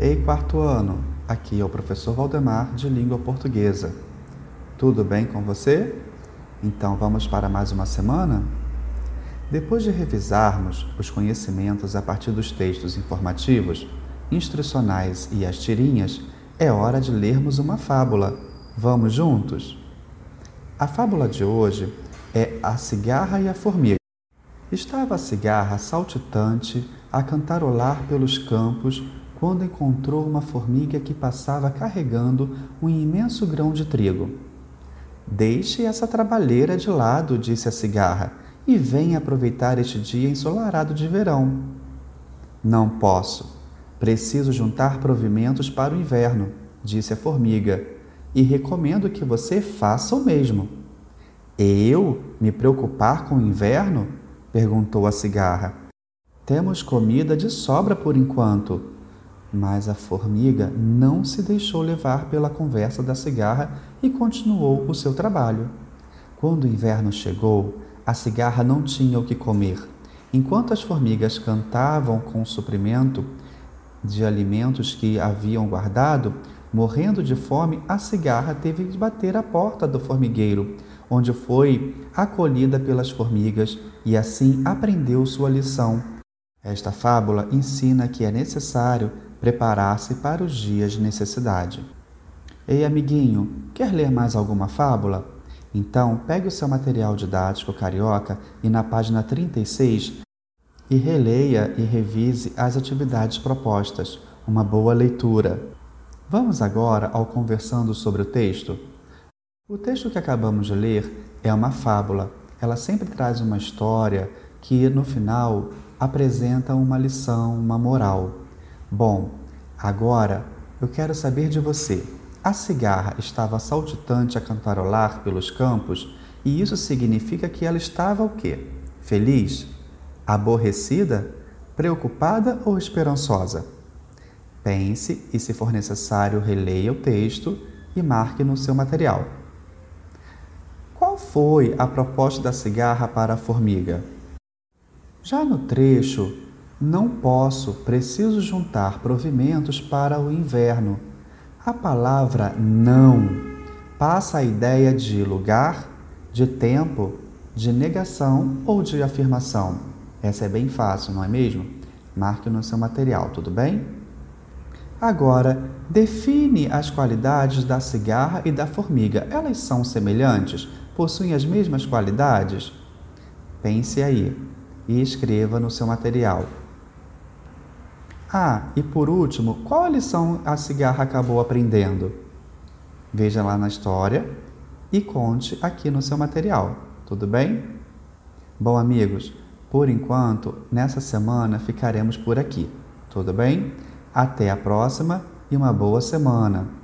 Ei, quarto ano, aqui é o professor Valdemar de Língua Portuguesa. Tudo bem com você? Então vamos para mais uma semana? Depois de revisarmos os conhecimentos a partir dos textos informativos, instrucionais e as tirinhas, é hora de lermos uma fábula. Vamos juntos? A fábula de hoje é A Cigarra e a Formiga. Estava a cigarra saltitante a cantarolar pelos campos quando encontrou uma formiga que passava carregando um imenso grão de trigo. Deixe essa trabalheira de lado, disse a cigarra, e venha aproveitar este dia ensolarado de verão. Não posso. Preciso juntar provimentos para o inverno, disse a formiga, e recomendo que você faça o mesmo. Eu me preocupar com o inverno? perguntou a cigarra. Temos comida de sobra por enquanto, mas a formiga não se deixou levar pela conversa da cigarra e continuou o seu trabalho. Quando o inverno chegou, a cigarra não tinha o que comer. Enquanto as formigas cantavam com o suprimento de alimentos que haviam guardado, morrendo de fome, a cigarra teve que bater a porta do formigueiro, onde foi acolhida pelas formigas e assim aprendeu sua lição. Esta fábula ensina que é necessário preparar-se para os dias de necessidade. Ei, amiguinho, quer ler mais alguma fábula? Então, pegue o seu material didático carioca e na página 36 e releia e revise as atividades propostas. Uma boa leitura. Vamos agora ao conversando sobre o texto. O texto que acabamos de ler é uma fábula. Ela sempre traz uma história que no final apresenta uma lição, uma moral. Bom, agora eu quero saber de você. A cigarra estava saltitante a cantarolar pelos campos e isso significa que ela estava o quê? Feliz? Aborrecida? Preocupada ou esperançosa? Pense e, se for necessário, releia o texto e marque no seu material. Qual foi a proposta da cigarra para a formiga? Já no trecho não posso, preciso juntar provimentos para o inverno. A palavra não passa a ideia de lugar, de tempo, de negação ou de afirmação. Essa é bem fácil, não é mesmo? Marque no seu material, tudo bem? Agora, define as qualidades da cigarra e da formiga. Elas são semelhantes? Possuem as mesmas qualidades? Pense aí e escreva no seu material. Ah, e por último, qual a lição a cigarra acabou aprendendo? Veja lá na história e conte aqui no seu material, tudo bem? Bom, amigos, por enquanto, nessa semana ficaremos por aqui, tudo bem? Até a próxima e uma boa semana!